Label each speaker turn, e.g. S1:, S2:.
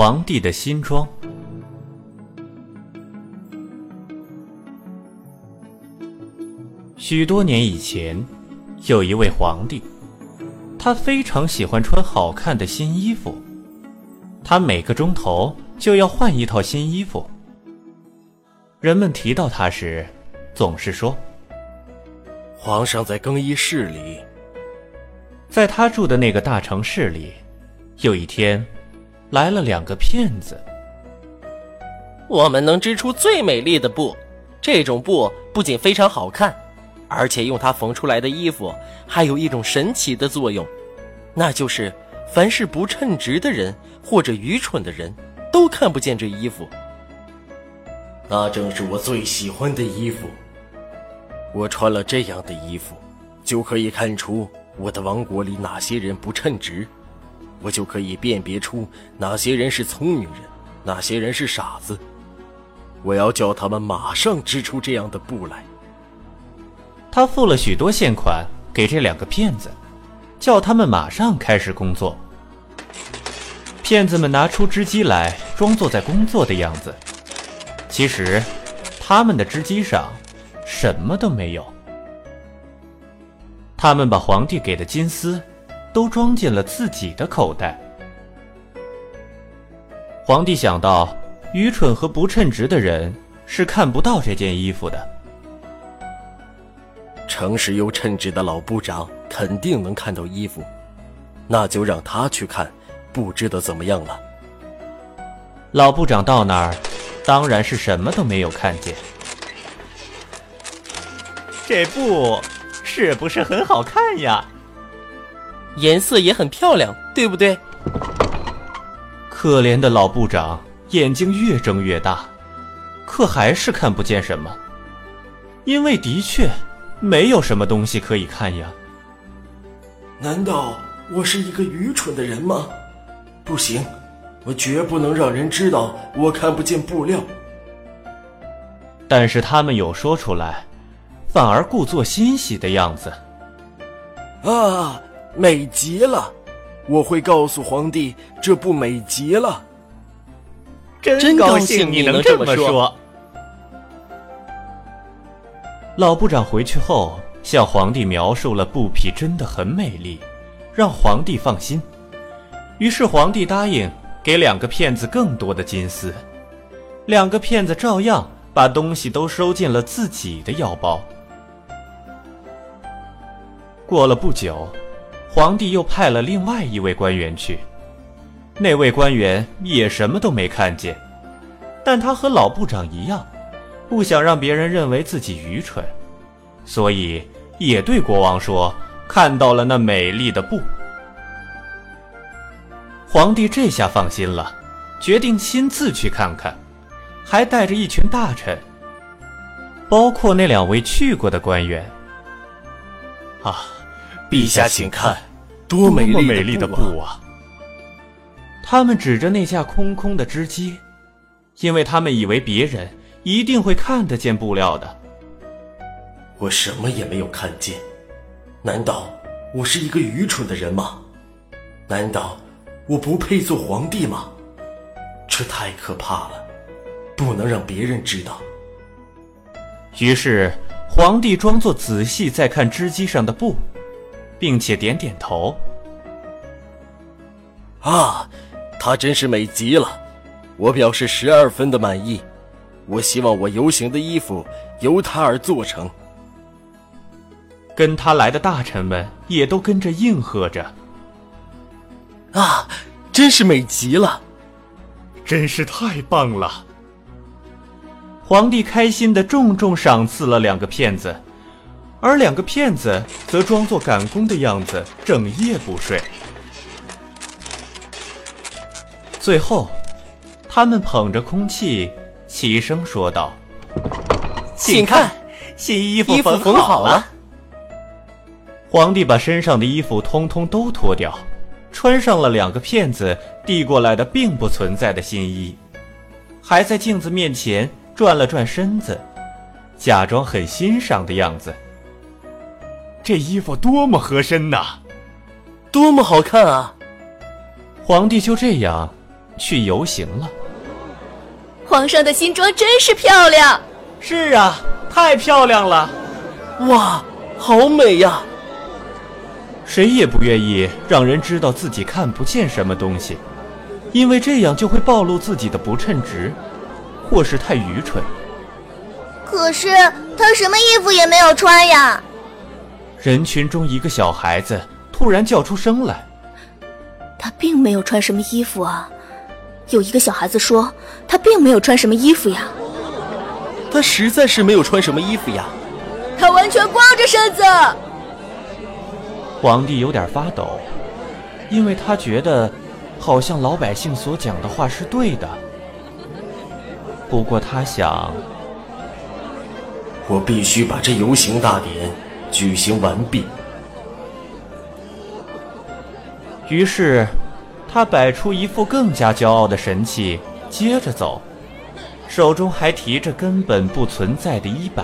S1: 皇帝的新装。许多年以前，有一位皇帝，他非常喜欢穿好看的新衣服，他每个钟头就要换一套新衣服。人们提到他时，总是说：“
S2: 皇上在更衣室里。”
S1: 在他住的那个大城市里，有一天。来了两个骗子。
S3: 我们能织出最美丽的布，这种布不仅非常好看，而且用它缝出来的衣服还有一种神奇的作用，那就是凡是不称职的人或者愚蠢的人都看不见这衣服。
S2: 那正是我最喜欢的衣服。我穿了这样的衣服，就可以看出我的王国里哪些人不称职。我就可以辨别出哪些人是聪明人，哪些人是傻子。我要叫他们马上织出这样的布来。
S1: 他付了许多现款给这两个骗子，叫他们马上开始工作。骗子们拿出织机来，装作在工作的样子。其实，他们的织机上什么都没有。他们把皇帝给的金丝。都装进了自己的口袋。皇帝想到，愚蠢和不称职的人是看不到这件衣服的。
S2: 诚实又称职的老部长肯定能看到衣服，那就让他去看，不知道怎么样了。
S1: 老部长到那儿，当然是什么都没有看见。
S4: 这布是不是很好看呀？
S3: 颜色也很漂亮，对不对？
S1: 可怜的老部长眼睛越睁越大，可还是看不见什么，因为的确没有什么东西可以看呀。
S2: 难道我是一个愚蠢的人吗？不行，我绝不能让人知道我看不见布料。
S1: 但是他们有说出来，反而故作欣喜的样子。
S2: 啊！美极了，我会告诉皇帝，这不美极了。
S4: 真高兴你能这么说。
S1: 老部长回去后，向皇帝描述了布匹真的很美丽，让皇帝放心。于是皇帝答应给两个骗子更多的金丝，两个骗子照样把东西都收进了自己的腰包。过了不久。皇帝又派了另外一位官员去，那位官员也什么都没看见，但他和老部长一样，不想让别人认为自己愚蠢，所以也对国王说看到了那美丽的布。皇帝这下放心了，决定亲自去看看，还带着一群大臣，包括那两位去过的官员。
S2: 啊！陛下，请看，多美丽
S1: 美丽的布啊！他们指着那架空空的织机，因为他们以为别人一定会看得见布料的。
S2: 我什么也没有看见，难道我是一个愚蠢的人吗？难道我不配做皇帝吗？这太可怕了，不能让别人知道。
S1: 于是，皇帝装作仔细在看织机上的布。并且点点头。
S2: 啊，她真是美极了，我表示十二分的满意。我希望我游行的衣服由她而做成。
S1: 跟他来的大臣们也都跟着应和着。
S2: 啊，真是美极了，
S4: 真是太棒了！
S1: 皇帝开心的重重赏赐了两个骗子。而两个骗子则装作赶工的样子，整夜不睡。最后，他们捧着空气，齐声说道：“
S3: 请看，
S4: 新
S3: 衣服缝好了。”
S1: 皇帝把身上的衣服通通都脱掉，穿上了两个骗子递过来的并不存在的新衣，还在镜子面前转了转身子，假装很欣赏的样子。
S4: 这衣服多么合身呐！
S3: 多么好看啊！
S1: 皇帝就这样去游行了。
S5: 皇上的新装真是漂亮。
S1: 是啊，太漂亮了！
S3: 哇，好美呀！
S1: 谁也不愿意让人知道自己看不见什么东西，因为这样就会暴露自己的不称职，或是太愚蠢。
S6: 可是他什么衣服也没有穿呀！
S1: 人群中一个小孩子突然叫出声来：“
S5: 他并没有穿什么衣服啊！”有一个小孩子说：“他并没有穿什么衣服呀。”
S3: 他实在是没有穿什么衣服呀！
S5: 他完全光着身子。
S1: 皇帝有点发抖，因为他觉得，好像老百姓所讲的话是对的。不过他想，
S2: 我必须把这游行大典举行完毕。
S1: 于是，他摆出一副更加骄傲的神气，接着走，手中还提着根本不存在的衣摆。